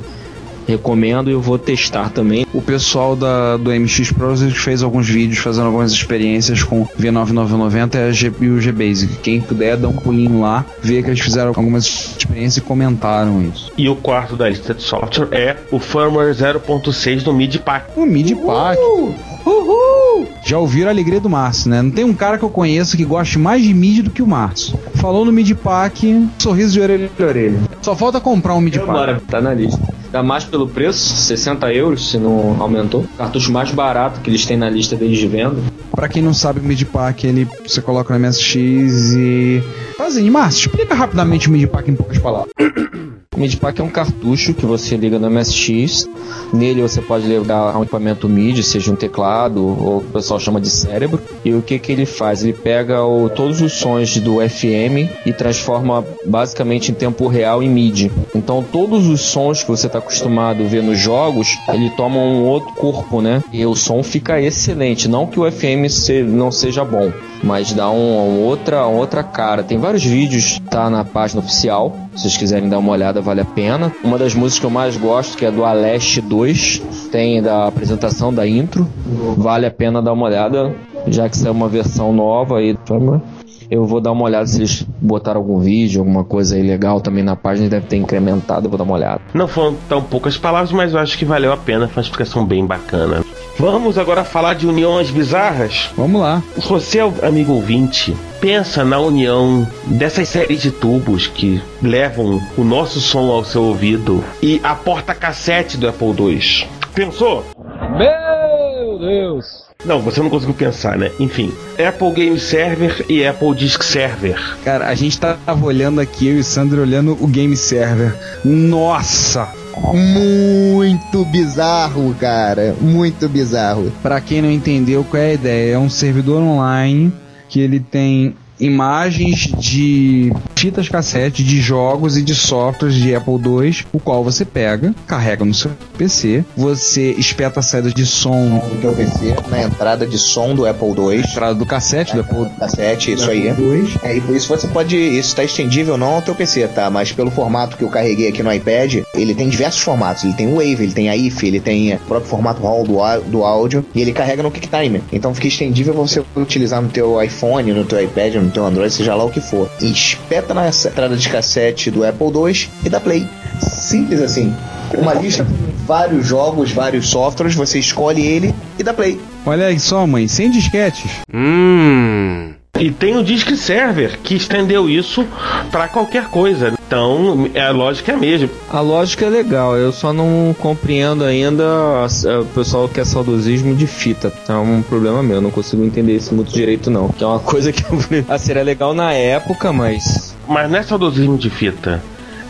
Recomendo e eu vou testar também. O pessoal da, do MX Pros ele fez alguns vídeos fazendo algumas experiências com V9990 e, a G, e o GBasic. Quem puder, dá um pulinho lá, vê que eles fizeram algumas experiências e comentaram isso. E o quarto da lista de software é o firmware 0.6 do MIDI Pack. O MIDI Pack. Uhul! Já ouviram a alegria do Márcio, né? Não tem um cara que eu conheço que goste mais de MIDI do que o Márcio. Falou no MIDI Pack, sorriso de orelha a orelha. Só falta comprar um MIDI Pack. Bora, tá na lista. Dá mais pelo preço, 60 euros, se não aumentou. Cartucho mais barato que eles têm na lista deles de venda. Pra quem não sabe, o MIDI Pack, ele, você coloca no MSX e... Fazendo, Márcio, explica rapidamente o MIDI Pack em poucas palavras. O MIDI Pack é um cartucho que você liga no MSX. Nele você pode ligar um equipamento MIDI, seja um teclado ou o pessoal chama de cérebro. E o que, que ele faz? Ele pega o- todos os sons do FM e transforma basicamente em tempo real em MIDI. Então todos os sons que você está acostumado a ver nos jogos, ele toma um outro corpo, né? E o som fica excelente. Não que o FM não seja bom, mas dá um, um outra, outra cara. Tem vários vídeos, tá na página oficial. Se vocês quiserem dar uma olhada, vale a pena. Uma das músicas que eu mais gosto, que é do Aleste 2, tem da apresentação da intro. Vale a pena dar uma olhada, já que saiu uma versão nova aí. Eu vou dar uma olhada se eles botaram algum vídeo, alguma coisa aí legal também na página, deve ter incrementado, eu vou dar uma olhada. Não foram tão poucas palavras, mas eu acho que valeu a pena. Foi uma explicação bem bacana. Vamos agora falar de uniões bizarras? Vamos lá. Você, amigo ouvinte, pensa na união dessas séries de tubos que levam o nosso som ao seu ouvido e a porta cassete do Apple II. Pensou? Meu Deus! Não, você não conseguiu pensar, né? Enfim, Apple Game Server e Apple Disk Server. Cara, a gente tava olhando aqui, eu e o Sandro olhando o Game Server. Nossa! Muito bizarro, cara. Muito bizarro. Pra quem não entendeu qual é a ideia, é um servidor online que ele tem imagens de fitas cassete de jogos e de softwares de Apple II, o qual você pega, carrega no seu PC, você espeta a saída de som do teu PC na entrada de som do Apple II. Entrada do cassete do Apple Cassete, isso aí. É, e por isso você pode. Isso está extendível não ao teu PC, tá? Mas pelo formato que eu carreguei aqui no iPad, ele tem diversos formatos. Ele tem o Wave, ele tem a IF, ele tem o próprio formato RAW do, do áudio e ele carrega no QuickTime. Então fica extendível pra você utilizar no teu iPhone, no teu iPad, no teu Android, seja lá o que for. E espeta na entrada de cassete do Apple II e dá play. Simples assim. Uma lista com vários jogos, vários softwares, você escolhe ele e dá play. Olha aí só, mãe, sem disquetes. Hum. E tem o Disk Server que estendeu isso para qualquer coisa. Então, a lógica é a mesma. A lógica é legal, eu só não compreendo ainda a- o pessoal que é saudosismo de fita. É um problema meu, eu não consigo entender isso muito direito não. Que é uma coisa que ah, seria legal na época, mas Mas não é saudosismo de fita.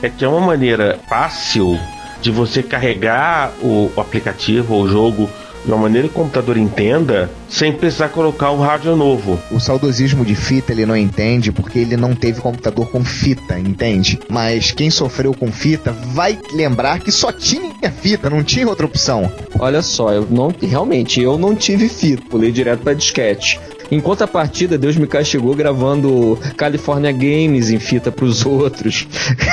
É que é uma maneira fácil de você carregar o aplicativo ou o jogo de uma maneira que o computador entenda, sem precisar colocar um hardware novo. O saudosismo de fita ele não entende porque ele não teve computador com fita, entende? Mas quem sofreu com fita vai lembrar que só tinha fita, não tinha outra opção. olha só, eu não realmente eu não tive fita, pulei direto pra disquete. Em contrapartida, Deus me castigou gravando California Games em fita pros outros.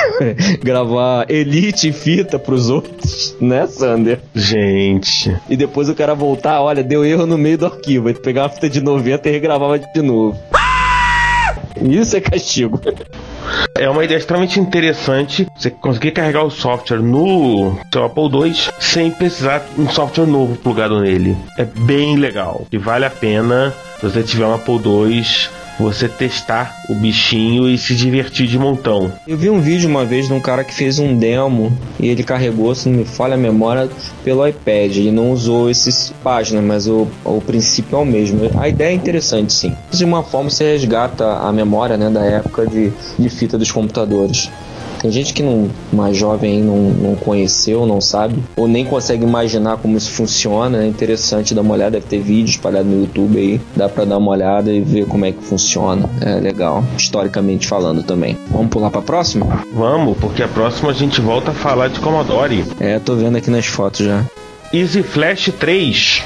Gravar Elite em fita pros outros, né, Sander? Gente. E depois o cara voltar, olha, deu erro no meio do arquivo. Tu pegava uma fita de 90 e regravava de novo. Isso é castigo. É uma ideia extremamente interessante você conseguir carregar o software no seu Apple II sem precisar de um software novo plugado nele. É bem legal e vale a pena se você tiver um Apple II você testar o bichinho e se divertir de montão. Eu vi um vídeo uma vez de um cara que fez um demo e ele carregou, se não me falha a memória, pelo iPad. Ele não usou essas páginas, mas o, o princípio é o mesmo. A ideia é interessante, sim. De uma forma você resgata a memória né, da época de, de fita dos computadores. Tem gente que não, mais jovem aí não, não conheceu, não sabe, ou nem consegue imaginar como isso funciona. É interessante dar uma olhada, deve ter vídeo espalhado no YouTube aí, dá pra dar uma olhada e ver como é que funciona. É legal, historicamente falando também. Vamos pular pra próxima? Vamos, porque a próxima a gente volta a falar de Commodore. É, tô vendo aqui nas fotos já. Easy Flash 3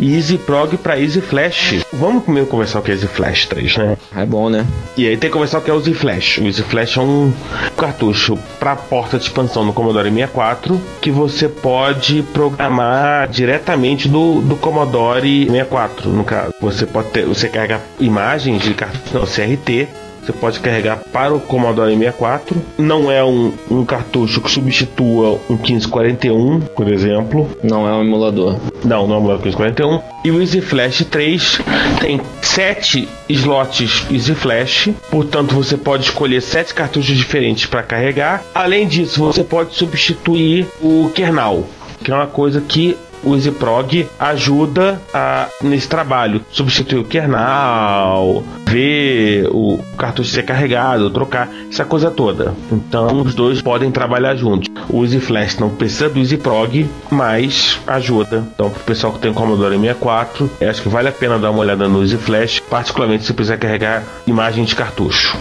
e Easy Prog para Easy Flash. Vamos primeiro conversar o que é Easy Flash 3, né? É bom, né? E aí tem que conversar o que é o Easy Flash. O Easy Flash é um cartucho para porta de expansão no Commodore 64 que você pode programar diretamente do, do Commodore 64, no caso. Você pode ter, você carrega imagens de cartucho não, CRT você pode carregar para o Commodore 64. Não é um, um cartucho que substitua um 1541, por exemplo. Não é um emulador. Não, não é um emulador 1541. E o Easy Flash 3 tem 7 slots Easy Flash, portanto você pode escolher 7 cartuchos diferentes para carregar. Além disso, você pode substituir o kernel, que é uma coisa que o EasyProg ajuda a, nesse trabalho. Substituir o kernel, ver o cartucho ser carregado, trocar, essa coisa toda. Então os dois podem trabalhar juntos. O Easy Flash não precisa do EasyProg, mas ajuda. Então, pro pessoal que tem Commodore 64, eu acho que vale a pena dar uma olhada no Easy Flash, particularmente se precisar carregar imagem de cartucho.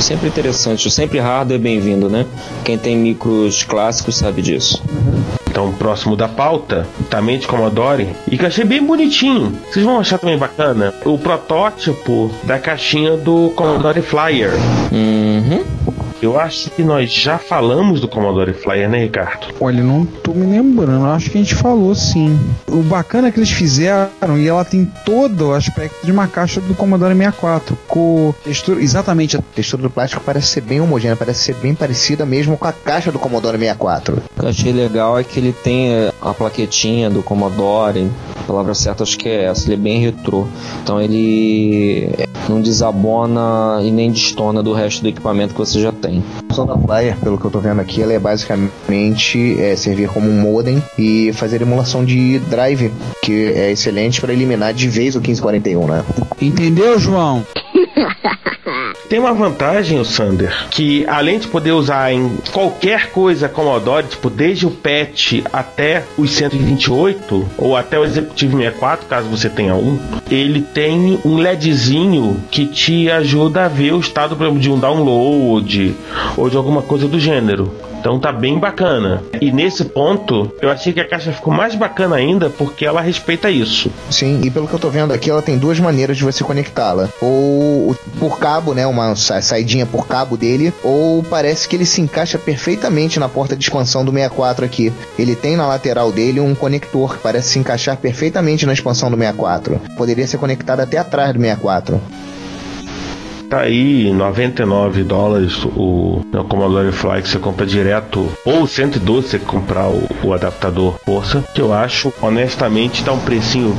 Sempre interessante, sempre hardware bem-vindo, né? Quem tem micros clássicos sabe disso. Então, próximo da pauta, também de Commodore, e que eu achei bem bonitinho. Vocês vão achar também bacana o protótipo da caixinha do Commodore Flyer. Uhum. Eu acho que nós já falamos do Commodore Flyer, né, Ricardo? Olha, não tô me lembrando, acho que a gente falou sim. O bacana é que eles fizeram, e ela tem todo o aspecto de uma caixa do Commodore 64, com textura, exatamente a textura do plástico parece ser bem homogênea, parece ser bem parecida mesmo com a caixa do Commodore 64. O que eu achei legal é que ele tem a plaquetinha do Commodore, palavra certa acho que é essa, ele é bem retrô. Então ele não desabona e nem destona do resto do equipamento que você já tem. A função da Flyer, pelo que eu tô vendo aqui, ela é basicamente é, servir como um modem e fazer emulação de drive, que é excelente para eliminar de vez o 1541, né? Entendeu, João? Tem uma vantagem, o Sander, que além de poder usar em qualquer coisa Commodore, tipo desde o PET até os 128 ou até o Executive 64, caso você tenha um, ele tem um LEDzinho que te ajuda a ver o estado, exemplo, de um download ou de alguma coisa do gênero. Então tá bem bacana. E nesse ponto, eu achei que a caixa ficou mais bacana ainda porque ela respeita isso. Sim, e pelo que eu tô vendo aqui, ela tem duas maneiras de você conectá-la. Ou por cabo, né? Uma sa- saidinha por cabo dele, ou parece que ele se encaixa perfeitamente na porta de expansão do 64 aqui. Ele tem na lateral dele um conector que parece se encaixar perfeitamente na expansão do 64. Poderia ser conectado até atrás do 64. Tá aí 99 dólares o, o Commodore Fly que você compra direto, ou 112 se você comprar o, o adaptador. Força, que eu acho, honestamente, tá um precinho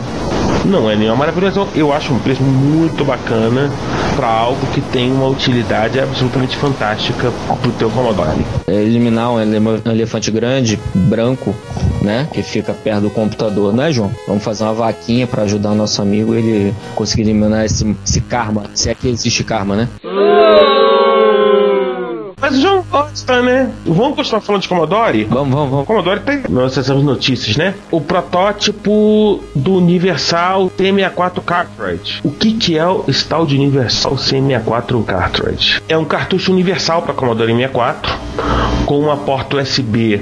Não é nenhuma maravilhosa. Eu acho um preço muito bacana para algo que tem uma utilidade absolutamente fantástica pro teu Commodore. É eliminar um ele- elefante grande, branco, né? Que fica perto do computador, né, João? Vamos fazer uma vaquinha pra ajudar o nosso amigo ele conseguir eliminar esse, esse karma. Se é que existe karma, né? João gosta, né? Vamos continuar falando de Commodore? Vamos, vamos, vamos. Commodore tem. Nós acessamos notícias, né? O protótipo do Universal C64 Cartridge. O que, que é o tal de Universal C64 Cartridge? É um cartucho universal para Commodore 64 com uma porta USB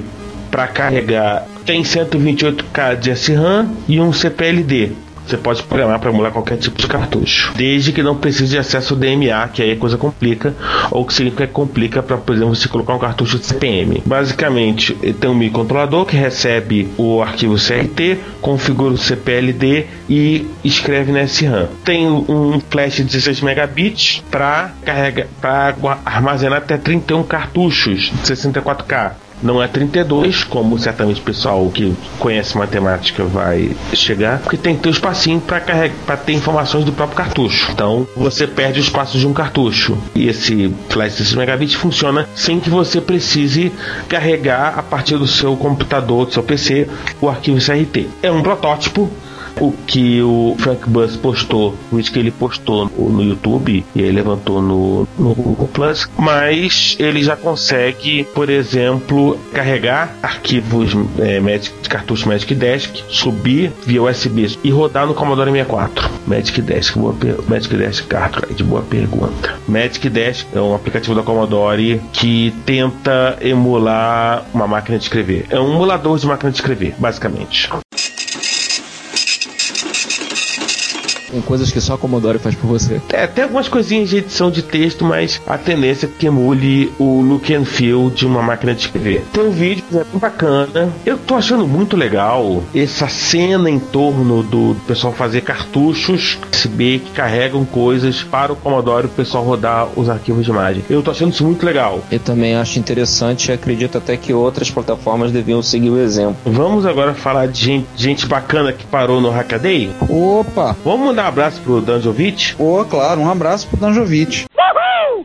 para carregar. Tem 128K de SRAM e um CPLD. Você pode programar para emular qualquer tipo de cartucho, desde que não precise de acesso DMA, que aí a coisa complica, ou que significa que complica para, por exemplo, você colocar um cartucho de CPM. Basicamente, ele tem um microcontrolador que recebe o arquivo CRT, configura o CPLD e escreve na SRAM. Tem um flash de 16 megabits para carregar, para armazenar até 31 cartuchos de 64K. Não é 32, como certamente o pessoal que conhece matemática vai chegar, porque tem que ter um espacinho para ter informações do próprio cartucho. Então, você perde o espaço de um cartucho. E esse flash de 6 megabits funciona sem que você precise carregar a partir do seu computador, do seu PC, o arquivo CRT. É um protótipo o que o Frank Buzz postou, o que ele postou no, YouTube e aí levantou no, no Google Plus, mas ele já consegue, por exemplo, carregar arquivos é, Magic, cartucho Magic Desk, subir via USB e rodar no Commodore 64. Magic Desk, boa Magic Desk Cartridge, boa pergunta. Magic Desk é um aplicativo da Commodore que tenta emular uma máquina de escrever. É um emulador de máquina de escrever, basicamente. Tem coisas que só a Commodore faz por você. É, tem algumas coisinhas de edição de texto, mas a tendência é que emule o look and feel de uma máquina de escrever. Tem um vídeo é bem bacana. Eu tô achando muito legal essa cena em torno do pessoal fazer cartuchos USB que carregam coisas para o Commodore o pessoal rodar os arquivos de imagem. Eu tô achando isso muito legal. Eu também acho interessante e acredito até que outras plataformas deviam seguir o exemplo. Vamos agora falar de gente, gente bacana que parou no Hackaday? Opa! Vamos mandar um abraço pro Danjovic? Pô, claro, um abraço pro Danjovic.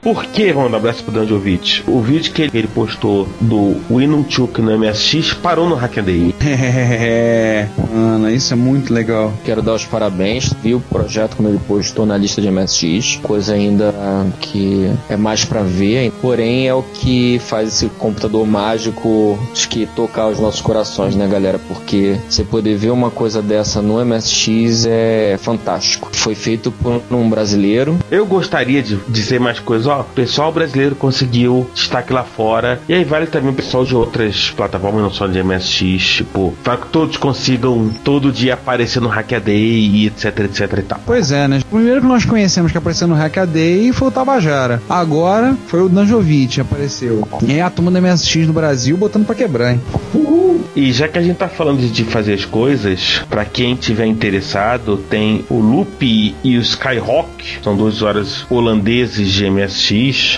Por que vamos dar um abraço pro Danjovic? O vídeo que ele- postou do Winumchuk no MSX parou no Hackaday. É, Ana, isso é muito legal. Quero dar os parabéns, vi o projeto como ele postou na lista de MSX, coisa ainda que é mais pra ver, porém é o que faz esse computador mágico acho que tocar os nossos corações, né, galera? Porque você poder ver uma coisa dessa no MSX é fantástico. Foi feito por um brasileiro. Eu gostaria de dizer mais coisas, ó, o pessoal brasileiro conseguiu destaque lá fora, e aí vale também o pessoal de outras plataformas, não só de MSX, tipo, para que todos consigam todo dia aparecer no Hackaday e etc, etc e tal. Pois é, né? O primeiro que nós conhecemos que apareceu no Hackaday foi o Tabajara. Agora foi o Danjovic que apareceu. E aí a turma da MSX no Brasil botando pra quebrar, hein? E já que a gente tá falando de fazer as coisas, pra quem tiver interessado, tem o Loop e o Skyhawk, são dois usuários holandeses de MSX,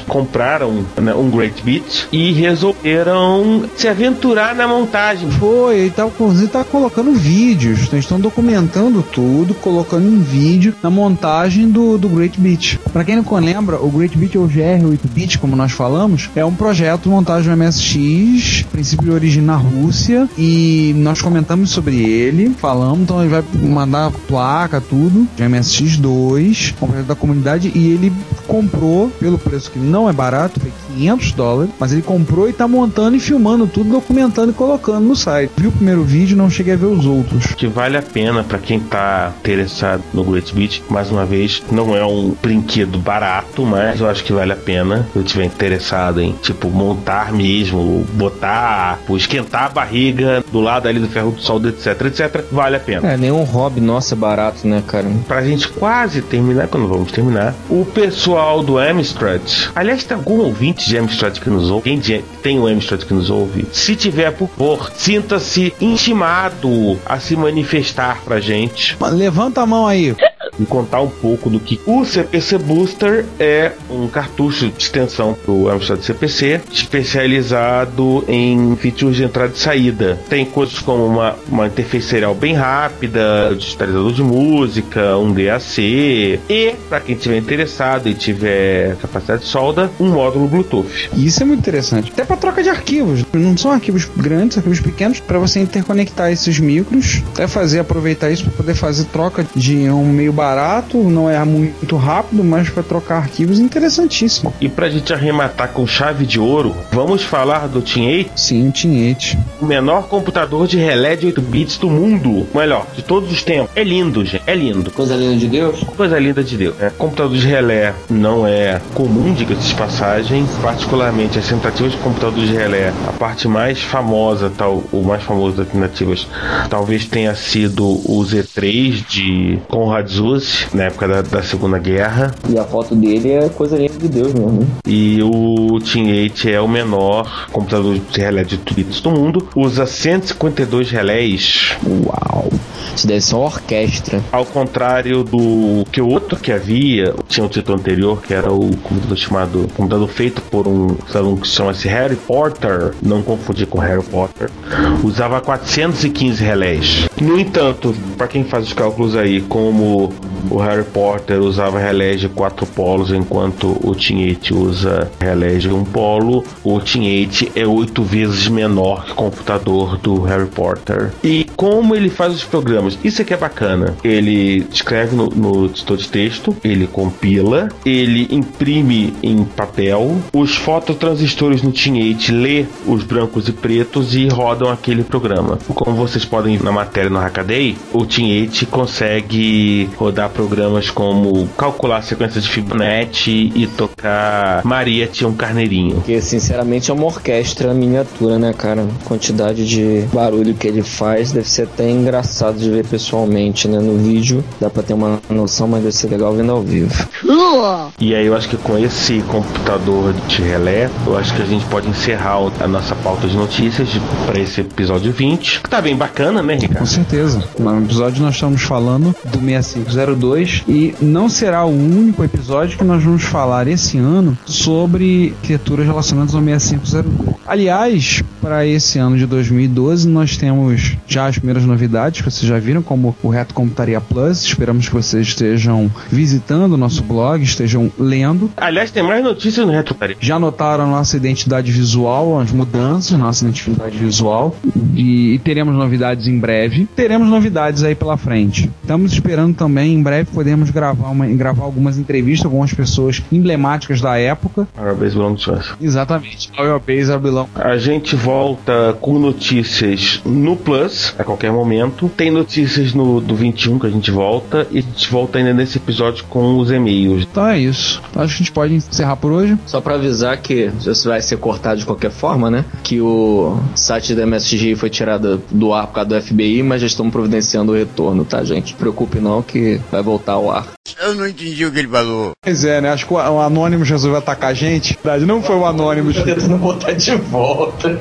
compraram né, um Great Beat e resolveram se aventurar na montagem. Foi, ele tá, inclusive tá colocando vídeos. Então, estão documentando tudo, colocando em vídeo na montagem do, do Great Beat. Pra quem não lembra, o Great Beat ou GR8-bit, como nós falamos, é um projeto de montagem do MSX, princípio de origem na Rússia, e nós comentamos sobre ele, falamos, então ele vai mandar placa, tudo, de MSX2, um projeto da comunidade, e ele comprou, pelo preço que não é barato, 500 dólares, mas ele comprou e tá montando e filmando tudo, documentando e colocando no site. Viu o primeiro vídeo, não cheguei a ver os outros. Que vale a pena pra quem tá interessado no Great Beat. Mais uma vez, não é um brinquedo barato, mas eu acho que vale a pena. Se eu tiver interessado em, tipo, montar mesmo, botar, esquentar a barriga do lado ali do ferro do solda, etc, etc, vale a pena. É, nenhum hobby nosso é barato, né, cara? Pra gente quase terminar, quando vamos terminar, o pessoal do Amstrad. Aliás, tem algum ouvinte de Amstrad que nos ouve? Quem tem o Amstrad que nos ouve? Se tiver, por favor, sinta-se intimado a se manifestar pra gente. Levanta a mão aí. Em contar um pouco do que o CPC Booster é um cartucho de extensão do Amstrad CPC especializado em features de entrada e saída. Tem coisas como uma, uma interface serial bem rápida, digitalizador de música, um DAC e, para quem estiver interessado e tiver capacidade de solda, um módulo Bluetooth. E isso é muito interessante. Até para troca de arquivos. Não são arquivos grandes, arquivos pequenos, para você interconectar esses micros, até fazer aproveitar isso para poder fazer troca de um meio barato, não é muito rápido, mas para trocar arquivos interessantíssimo. E pra gente arrematar com chave de ouro, vamos falar do Team 8? Sim, o Team 8. O menor computador de relé de 8 bits do mundo. Melhor, de todos os tempos. É lindo, gente. É lindo. Coisa linda de Deus? Coisa linda de Deus. É, computador de relé não é comum, diga-se de passagem. Particularmente as tentativas de computador de relé. A parte mais famosa, tal, o mais famoso das tentativas, talvez tenha sido o Z3 de Konrad Zuse, na época da, da Segunda Guerra. E a foto dele é coisa linda de Deus mesmo. E o Team 8 é o menor computador de relé de bits do mundo. Usa 152 relés. Uau! Isso deve ser uma orquestra. Ao contrário do que o outro que havia, tinha um título anterior, que era o computador chamado computador feito por um aluno que chama-se Harry Potter, não confundir com Harry Potter, usava 415 relés. No entanto, para quem faz os cálculos aí, como o Harry Potter usava relés de quatro polos, enquanto o 8 usa relés de um polo, o 8 é oito vezes menor que o computador do Harry Potter. E como ele faz os programas? Isso aqui é bacana. Ele escreve no, no editor de texto, ele compila, ele imprime em papel, os fototransistores no 8 lê os brancos e pretos e rodam aquele programa. Como vocês podem ver na matéria no Hackaday, o 8 consegue rodar programas como calcular a sequência de Fibonacci e tocar Maria tinha um carneirinho. Porque, sinceramente, é uma orquestra miniatura, né, cara? A quantidade de barulho que ele faz deve ser até engraçado de ver pessoalmente, né? No vídeo dá pra ter uma noção, mas deve ser legal vendo ao vivo. E aí eu acho que com esse computador de relé, eu acho que a gente pode encerrar a nossa pauta de notícias para esse episódio 20. Que tá bem bacana, né, Com Ricardo? certeza. No episódio nós estamos falando do 6502 e não será o único episódio que nós vamos falar esse ano sobre arquiteturas relacionadas ao 6502. Aliás, para esse ano de 2012 nós temos já as primeiras novidades que vocês já viram, como o Reto Computaria Plus. Esperamos que vocês estejam visitando o nosso blog, estejam lendo. Aliás, tem mais notícias no Retrotaria. Já notaram a nossa identidade visual, as mudanças, nossa identidade visual. E, e teremos novidades em breve. Teremos novidades aí pela frente. Estamos esperando também, em breve, podemos gravar, uma, gravar algumas entrevistas com algumas pessoas emblemáticas da época. Parabéns, Long Chance. Exatamente. Base Abilão. A gente volta com notícias no Plus a qualquer momento. Tem notícias no do 21 que a gente volta e a gente volta ainda nesse episódio com os e-mails. Então é isso. Acho que a gente pode encerrar por hoje. Só pra avisar que isso vai ser cortado de qualquer forma, né? Que o site da MSG foi tirado do ar por causa do FBI, mas já estão providenciando o retorno, tá, gente? Não se preocupe não que vai voltar ao ar. Eu não entendi o que ele falou. Pois é, né? Acho que o, o Anônimos resolveu atacar a gente. Na verdade, Não foi o Anônimos. tentando botar de volta.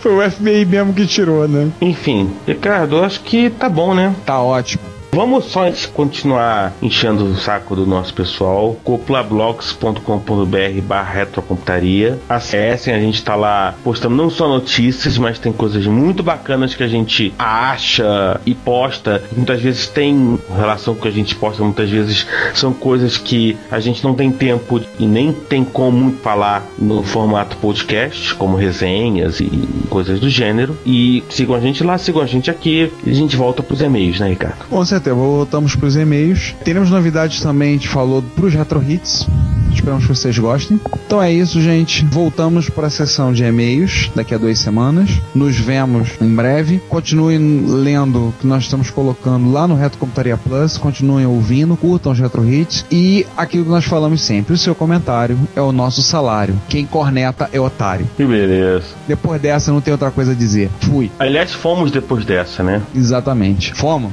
Foi o FBI mesmo que tirou, né? Enfim, Ricardo, acho que tá bom, né? Tá ótimo. Vamos só continuar enchendo o saco do nosso pessoal. coplablogs.com.br barra retrocomputaria. Acessem, a gente tá lá postando não só notícias, mas tem coisas muito bacanas que a gente acha e posta. Muitas vezes tem relação com o que a gente posta, muitas vezes são coisas que a gente não tem tempo e nem tem como falar no formato podcast, como resenhas e coisas do gênero. E sigam a gente lá, sigam a gente aqui e a gente volta pros e-mails, né, Ricardo? Com certeza, voltamos pros e-mails. Teremos novidades também, a gente falou pros Retro Hits. Esperamos que vocês gostem. Então é isso, gente. Voltamos para a sessão de e-mails daqui a duas semanas. Nos vemos em breve. Continuem lendo o que nós estamos colocando lá no Retro Computaria Plus. Continuem ouvindo, curtam os Retro Hits. E aquilo que nós falamos sempre: o seu comentário é o nosso salário. Quem corneta é otário. Que beleza. Depois dessa, não tem outra coisa a dizer. Fui. Aliás, fomos depois dessa, né? Exatamente. Fomos.